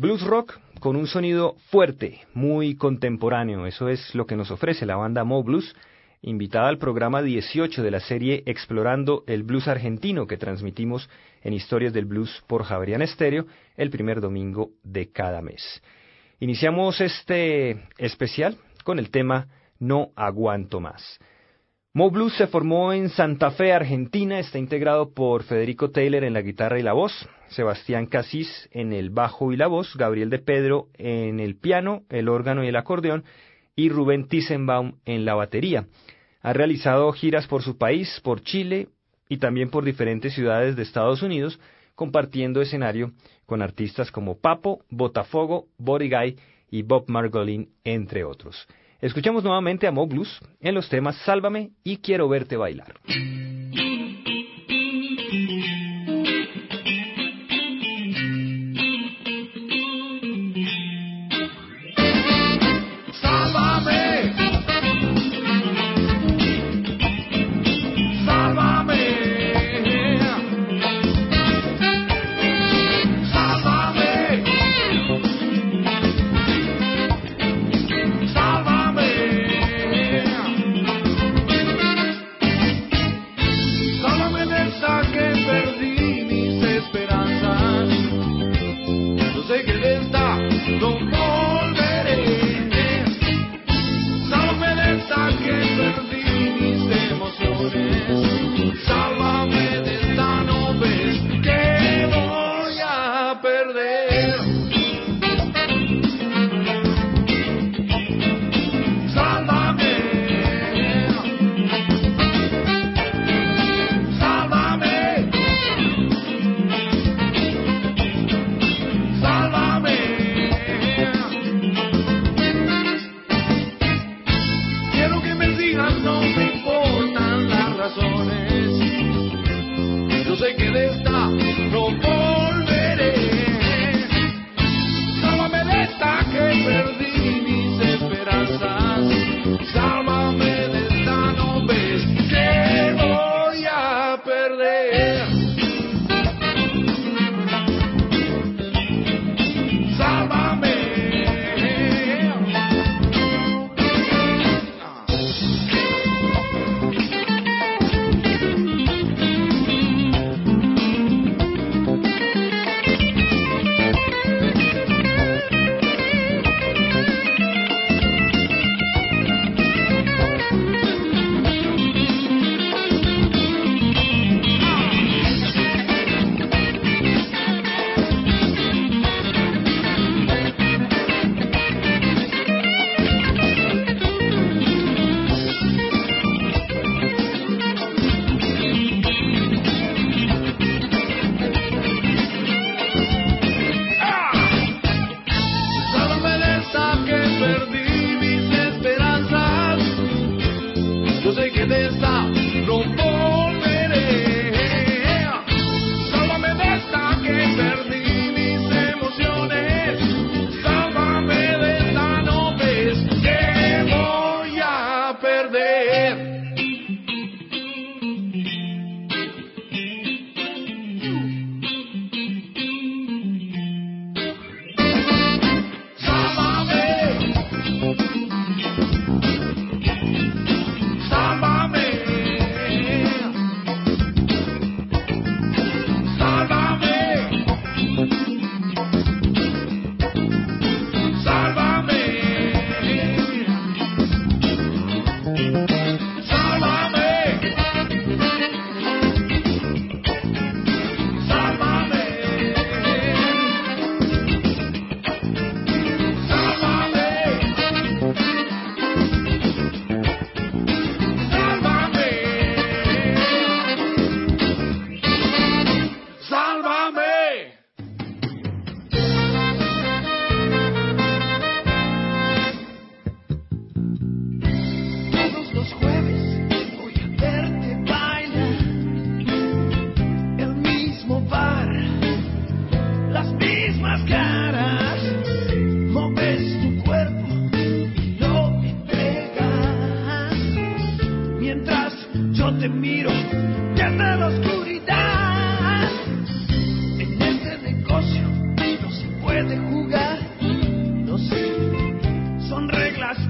Blues rock con un sonido fuerte, muy contemporáneo. Eso es lo que nos ofrece la banda Mo Blues, invitada al programa 18 de la serie Explorando el Blues Argentino que transmitimos en Historias del Blues por Javerian Estéreo el primer domingo de cada mes. Iniciamos este especial con el tema No aguanto más. Mo Blues se formó en Santa Fe, Argentina. Está integrado por Federico Taylor en la guitarra y la voz, Sebastián Casís en el bajo y la voz, Gabriel de Pedro en el piano, el órgano y el acordeón, y Rubén Tissenbaum en la batería. Ha realizado giras por su país, por Chile y también por diferentes ciudades de Estados Unidos, compartiendo escenario con artistas como Papo, Botafogo, Body Guy y Bob Margolin, entre otros. Escuchamos nuevamente a Mo Blues en los temas Sálvame y Quiero verte bailar.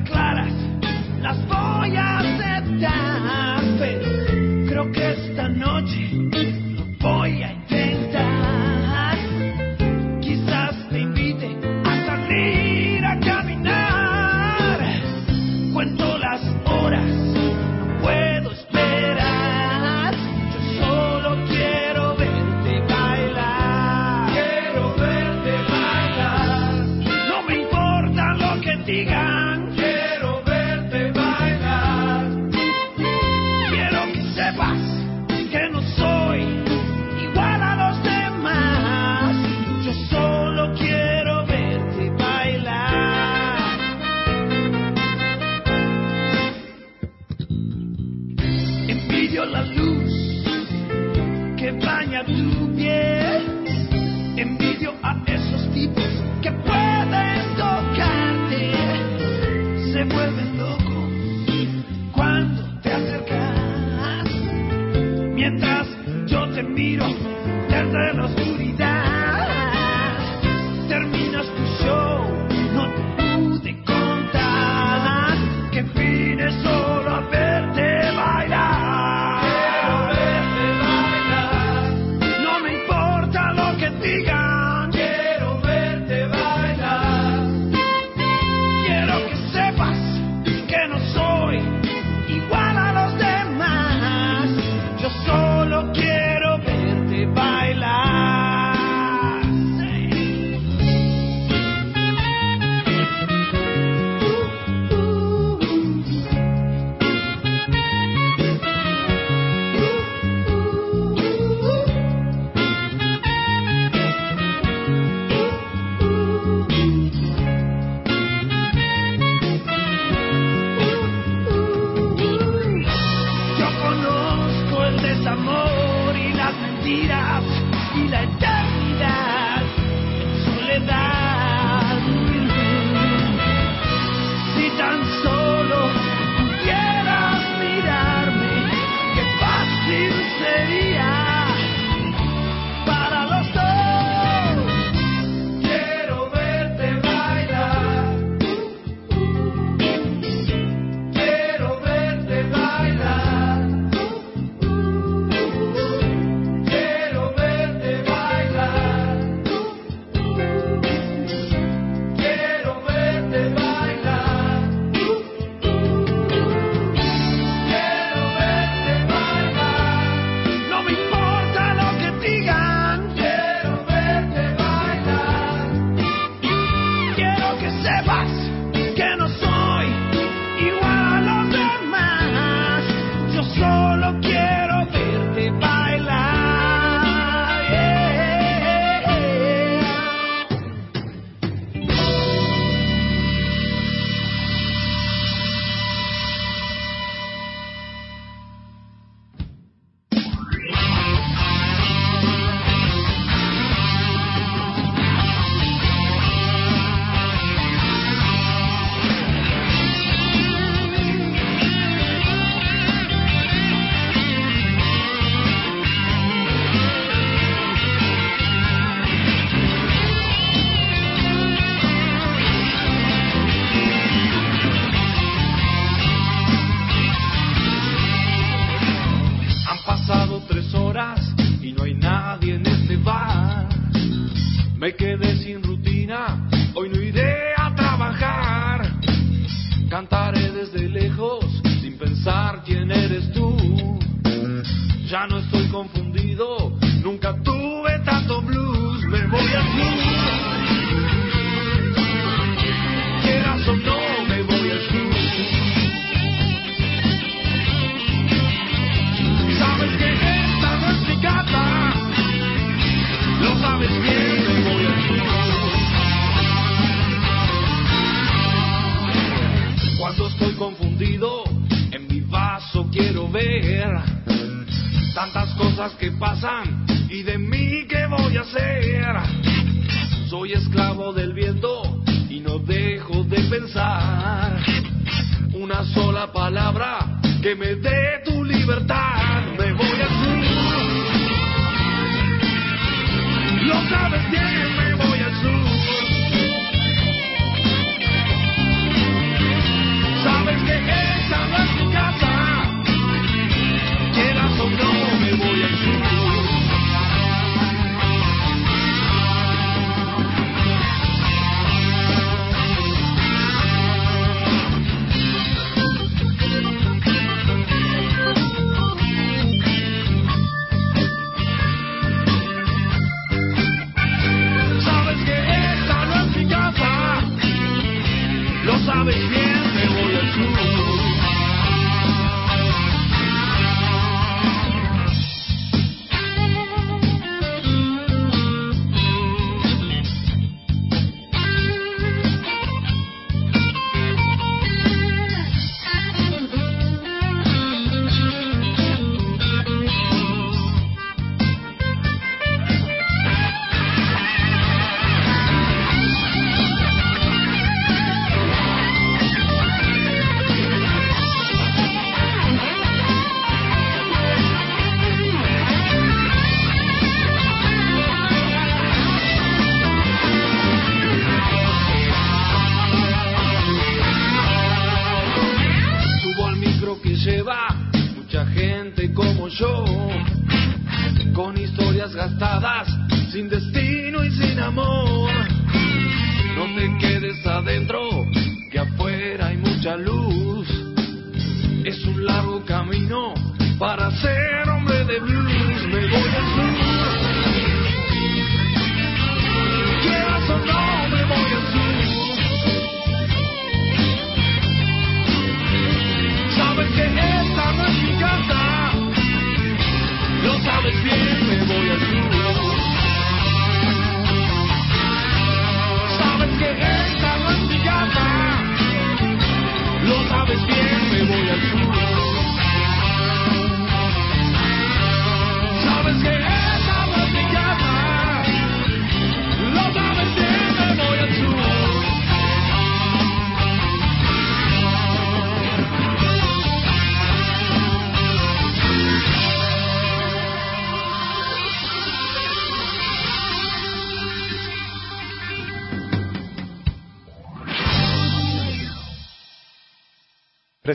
claras las voy a aceptar, pero creo que esta noche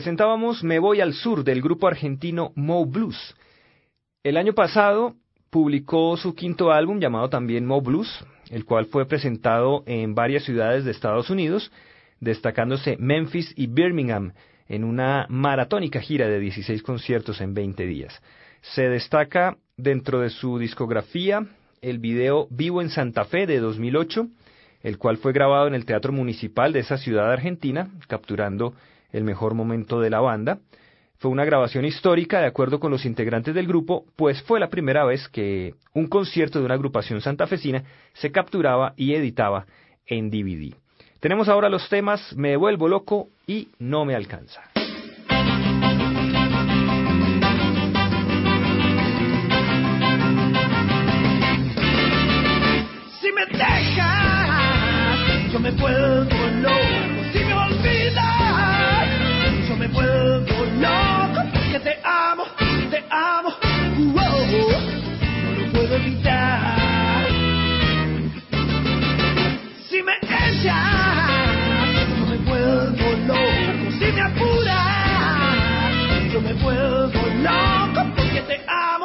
Presentábamos Me Voy al Sur del grupo argentino Mo Blues. El año pasado publicó su quinto álbum llamado también Mo Blues, el cual fue presentado en varias ciudades de Estados Unidos, destacándose Memphis y Birmingham en una maratónica gira de 16 conciertos en 20 días. Se destaca dentro de su discografía el video Vivo en Santa Fe de 2008, el cual fue grabado en el Teatro Municipal de esa ciudad argentina, capturando el mejor momento de la banda. Fue una grabación histórica, de acuerdo con los integrantes del grupo, pues fue la primera vez que un concierto de una agrupación santafesina se capturaba y editaba en DVD. Tenemos ahora los temas Me vuelvo loco y No me alcanza. Si me dejas, yo me vuelvo loco. Loco. Porque te amo,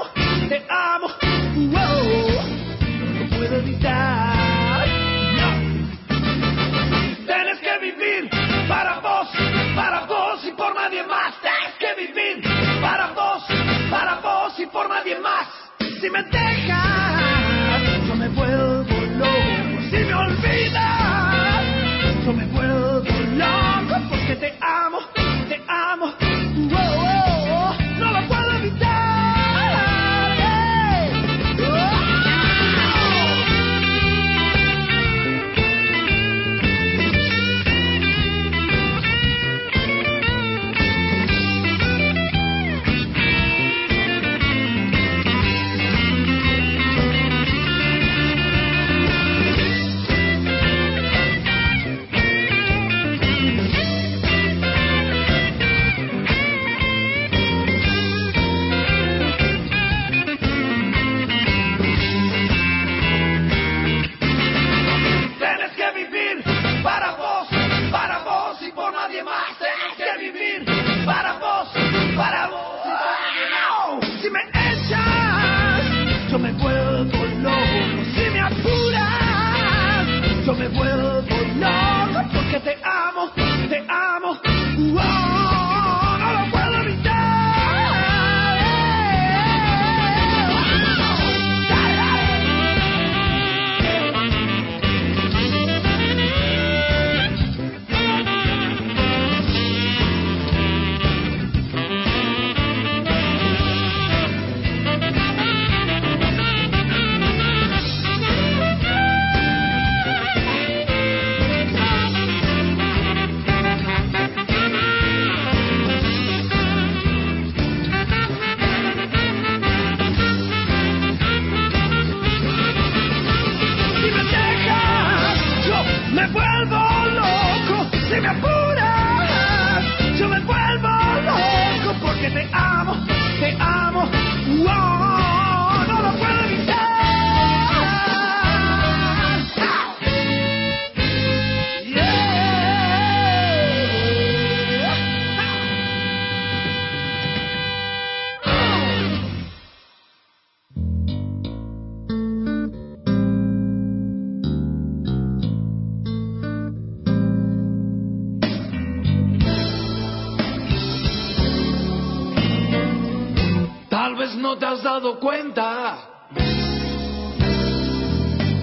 cuenta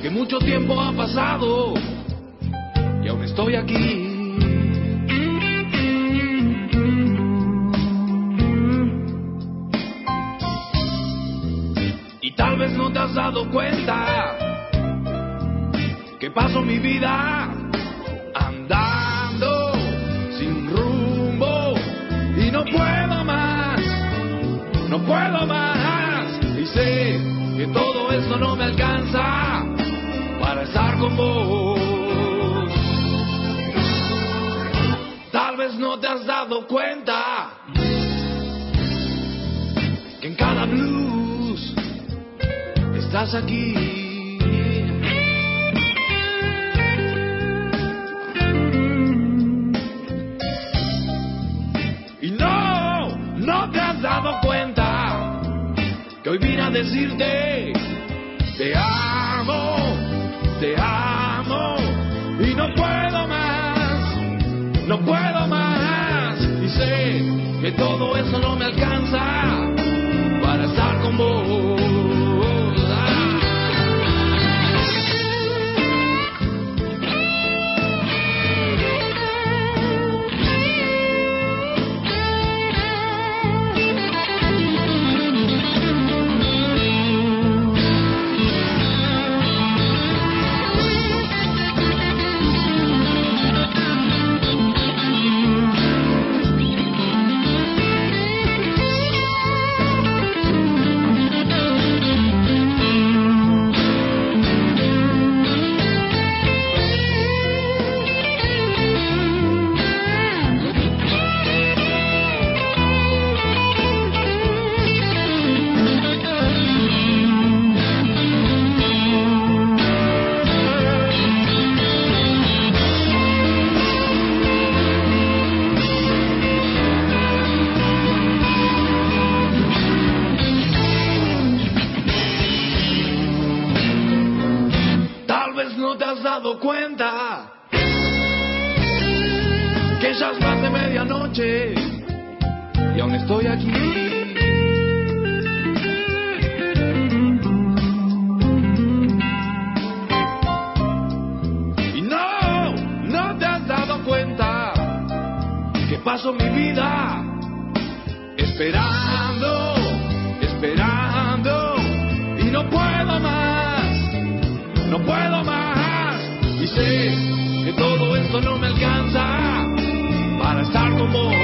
que mucho tiempo ha pasado y aún estoy aquí. Y tal vez no te has dado cuenta que paso mi vida eso no me alcanza para estar con vos. Tal vez no te has dado cuenta que en cada blues estás aquí. Y no, no te has dado cuenta que hoy vine a decirte, que todo eso paso mi vida esperando, esperando y no puedo más no puedo más y sé que todo esto no me alcanza para estar con vos.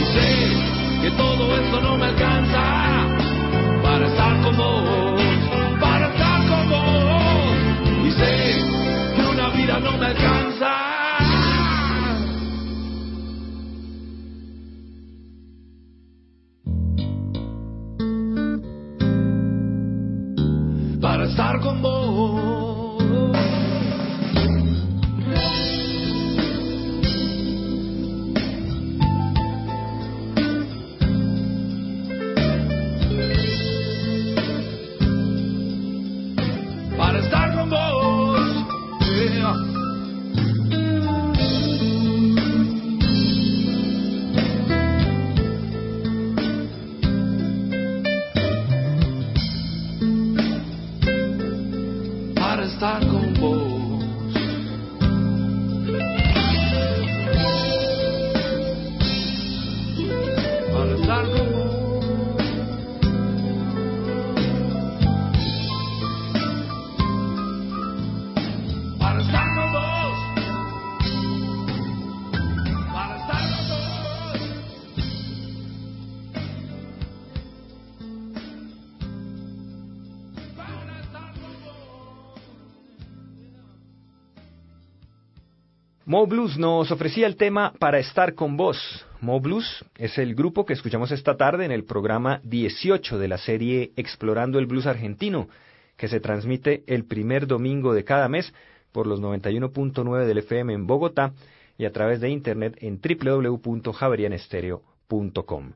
Y sé que todo esto no me alcanza para estar con vos, para estar con vos. Y sé que una vida no me alcanza. Mo Blues nos ofrecía el tema Para estar con vos. Mo Blues es el grupo que escuchamos esta tarde en el programa 18 de la serie Explorando el Blues Argentino, que se transmite el primer domingo de cada mes por los 91.9 del FM en Bogotá y a través de internet en www.javerianestereo.com.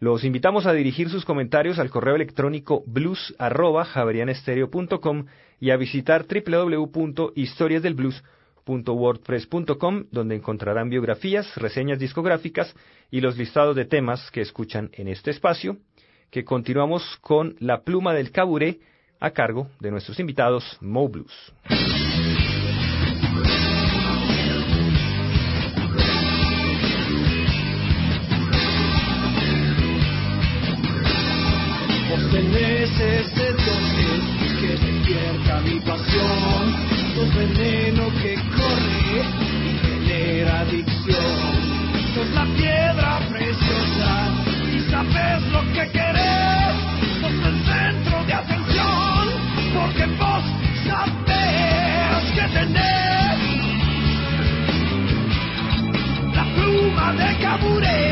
Los invitamos a dirigir sus comentarios al correo electrónico blues@javerianestereo.com y a visitar www.historiasdelblues.wordpress.com donde encontrarán biografías, reseñas discográficas y los listados de temas que escuchan en este espacio, que continuamos con La pluma del caburé a cargo de nuestros invitados Mo Blues. La pluma de caburé.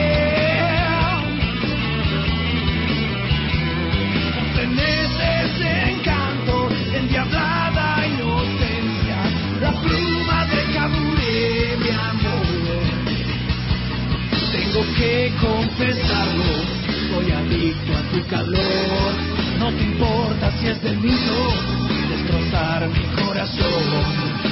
Tenés ese encanto, endiablada inocencia, la pluma de caburé, mi amor. Tengo que confesarlo, soy adicto a tu calor. No te importa si es del mismo, destrozar mi corazón.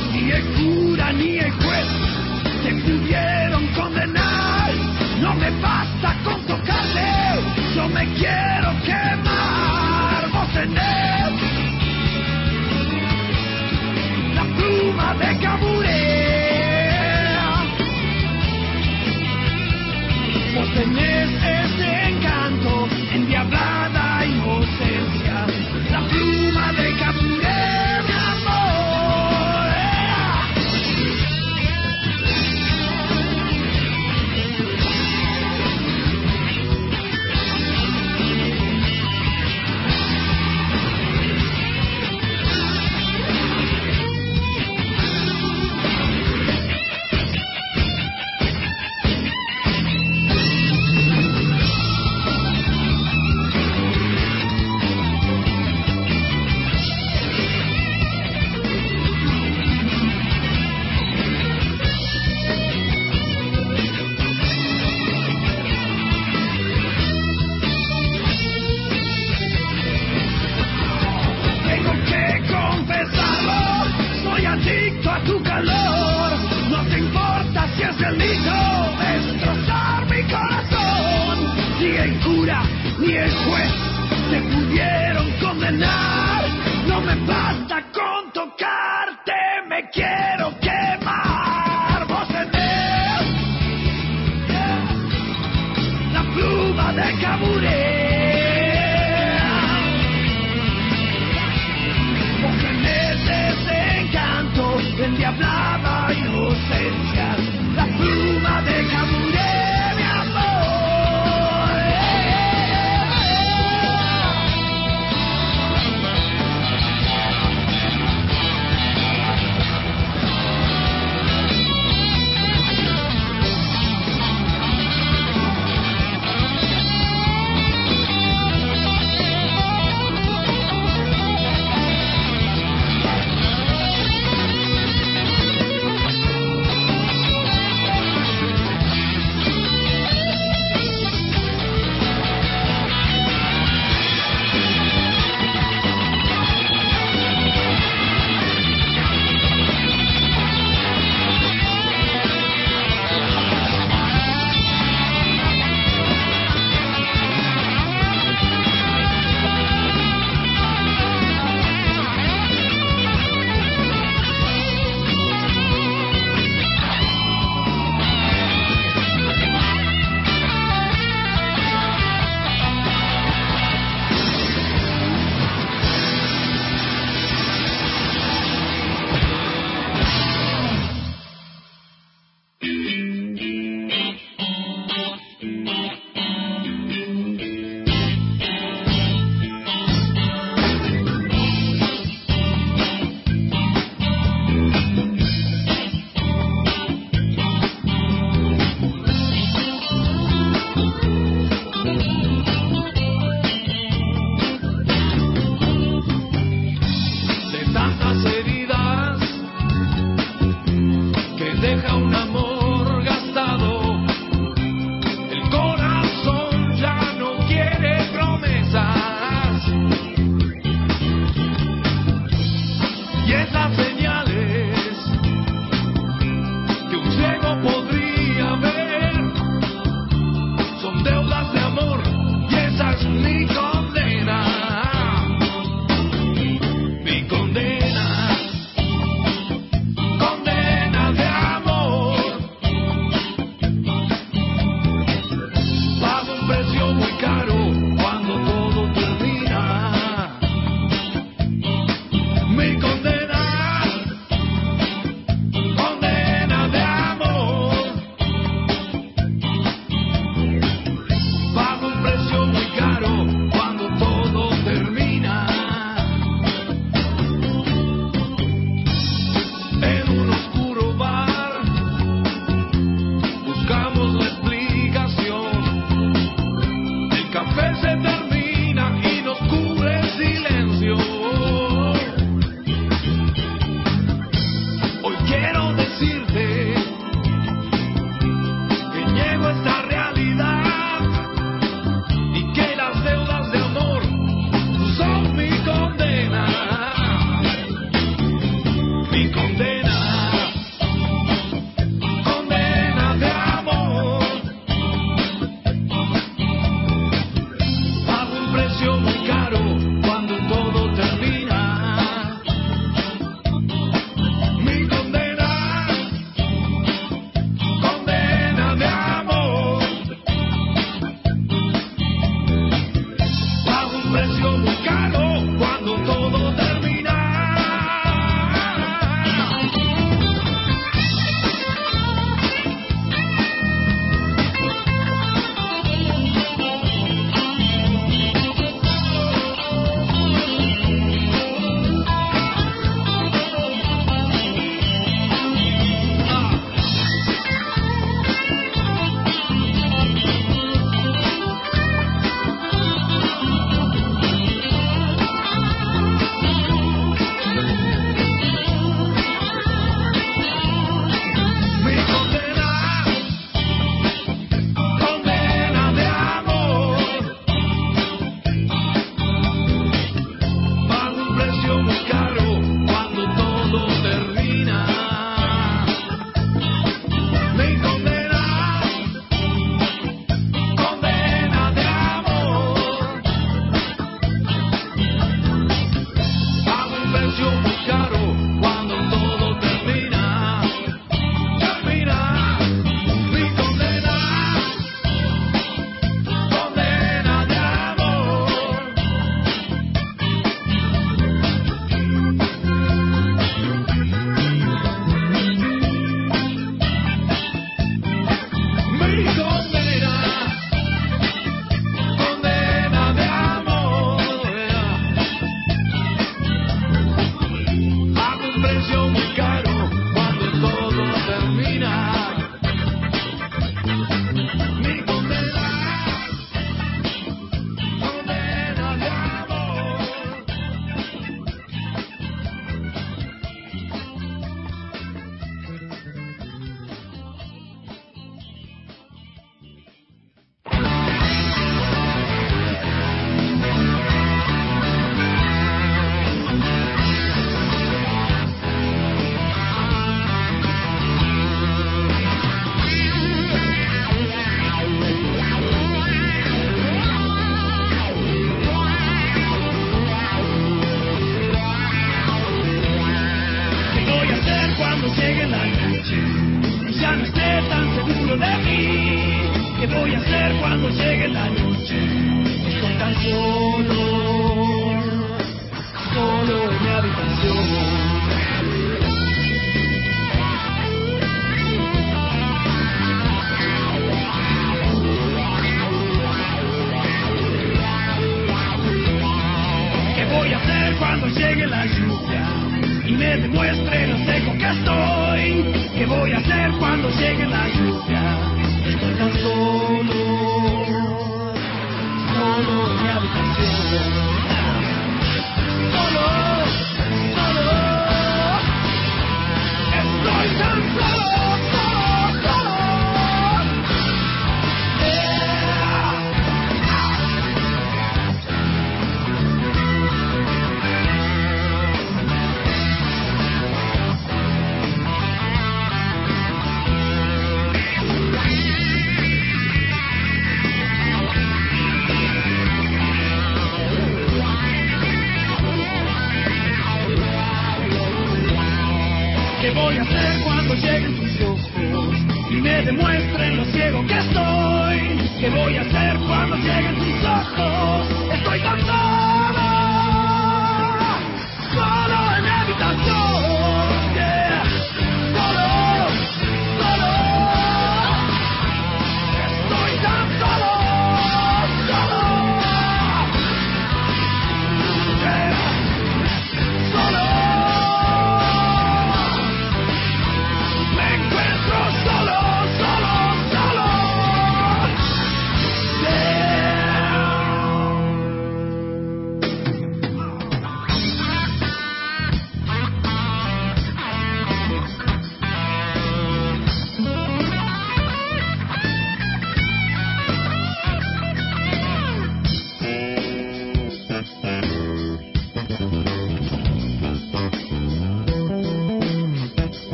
cuando lleguen tus ojos y me demuestren lo ciego que estoy. ¿Qué voy a hacer cuando lleguen tus ojos?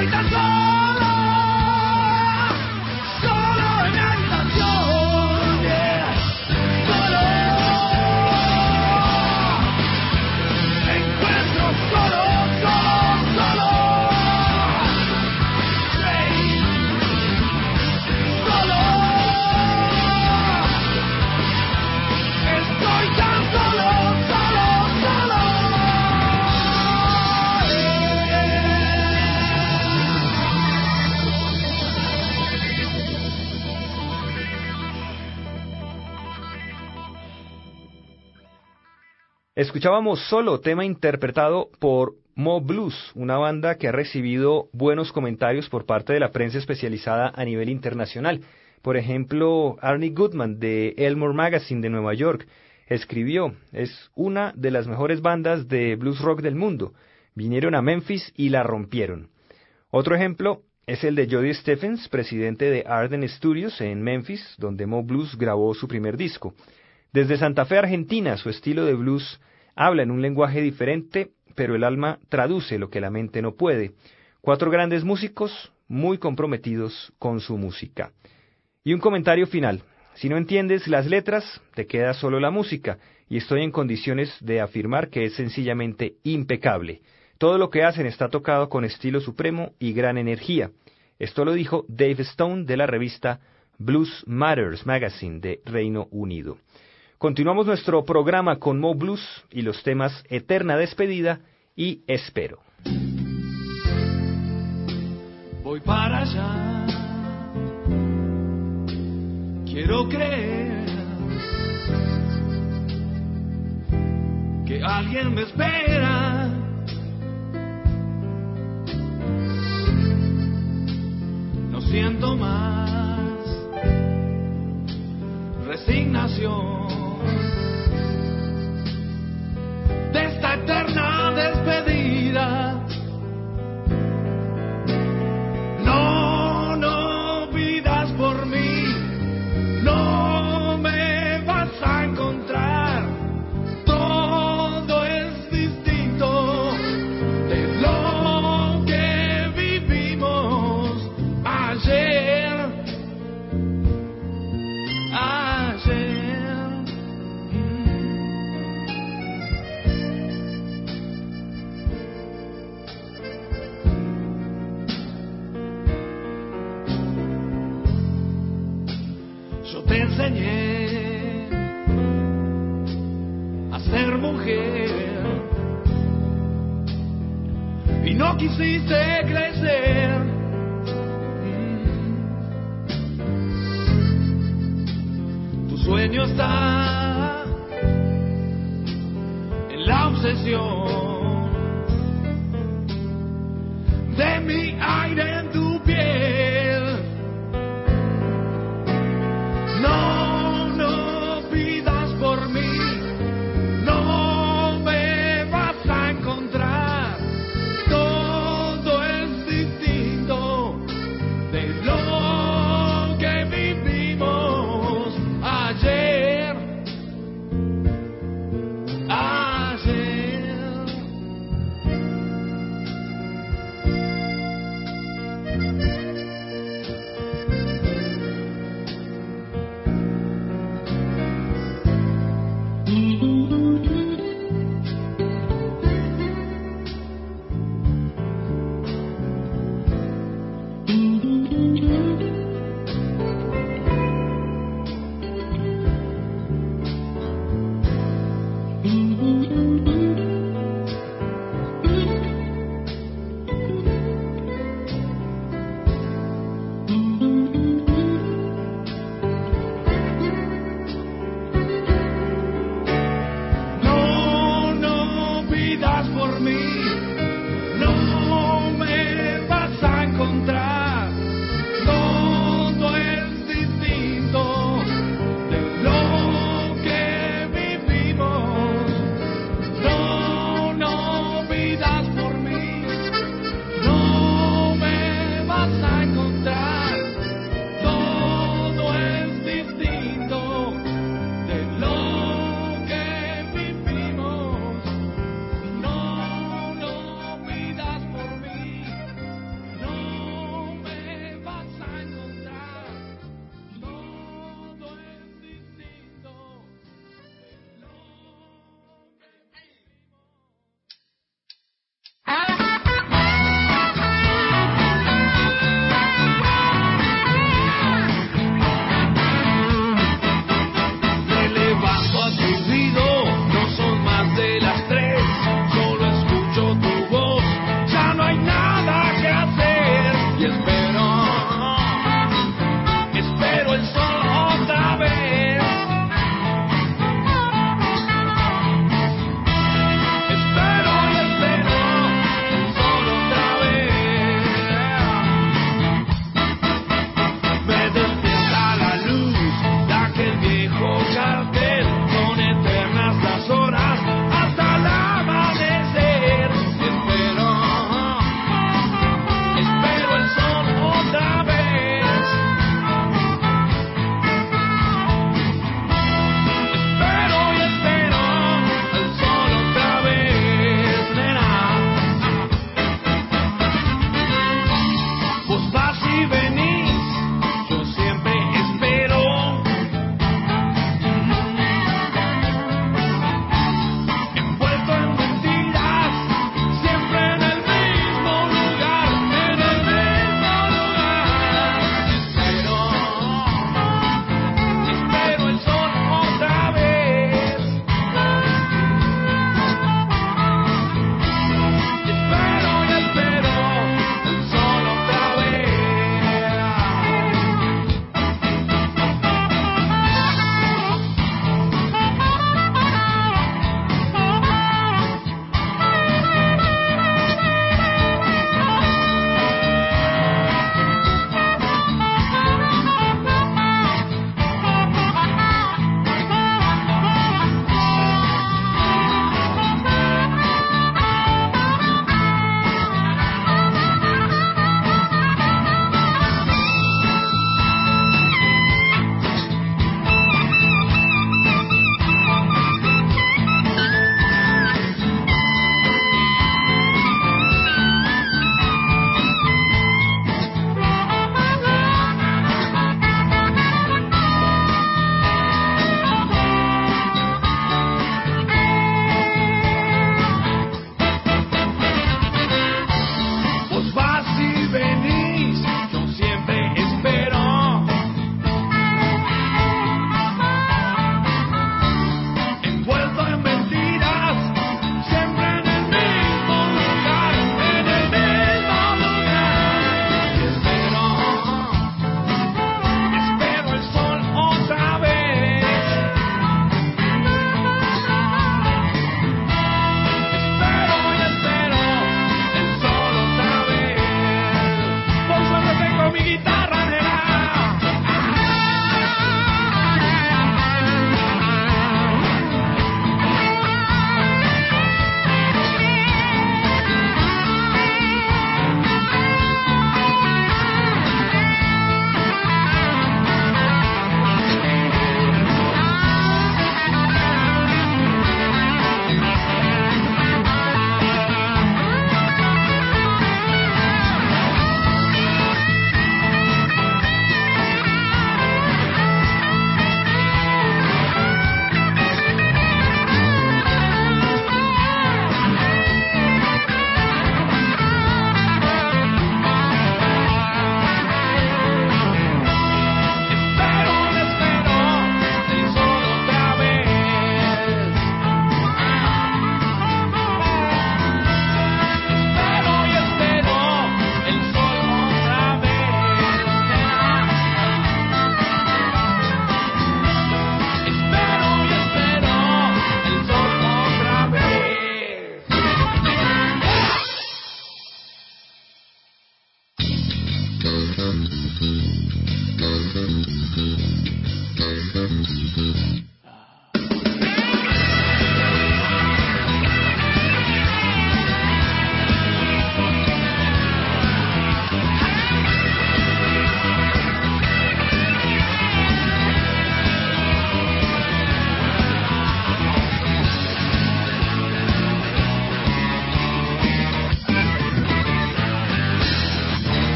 soy tan solo. Escuchábamos solo tema interpretado por Mo Blues, una banda que ha recibido buenos comentarios por parte de la prensa especializada a nivel internacional. Por ejemplo, Arnie Goodman de Elmore Magazine de Nueva York escribió, es una de las mejores bandas de blues rock del mundo. Vinieron a Memphis y la rompieron. Otro ejemplo es el de Jody Stephens, presidente de Arden Studios en Memphis, donde Mo Blues grabó su primer disco. Desde Santa Fe, Argentina, su estilo de blues habla en un lenguaje diferente, pero el alma traduce lo que la mente no puede. Cuatro grandes músicos muy comprometidos con su música. Y un comentario final. Si no entiendes las letras, te queda solo la música, y estoy en condiciones de afirmar que es sencillamente impecable. Todo lo que hacen está tocado con estilo supremo y gran energía. Esto lo dijo Dave Stone de la revista Blues Matters Magazine de Reino Unido. Continuamos nuestro programa con Mo Blues y los temas Eterna Despedida y Espero. Voy para allá. Quiero creer que alguien me espera. No siento más resignación eterna mujer. Y no quisiste crecer. Tu sueño está en la obsesión de mi aire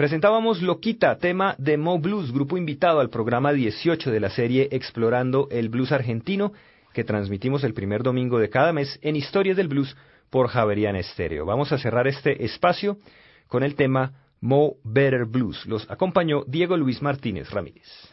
Presentábamos Loquita, tema de Mo Blues, grupo invitado al programa 18 de la serie Explorando el Blues Argentino, que transmitimos el primer domingo de cada mes en Historias del Blues por Javerian Estéreo. Vamos a cerrar este espacio con el tema Mo Better Blues. Los acompañó Diego Luis Martínez Ramírez.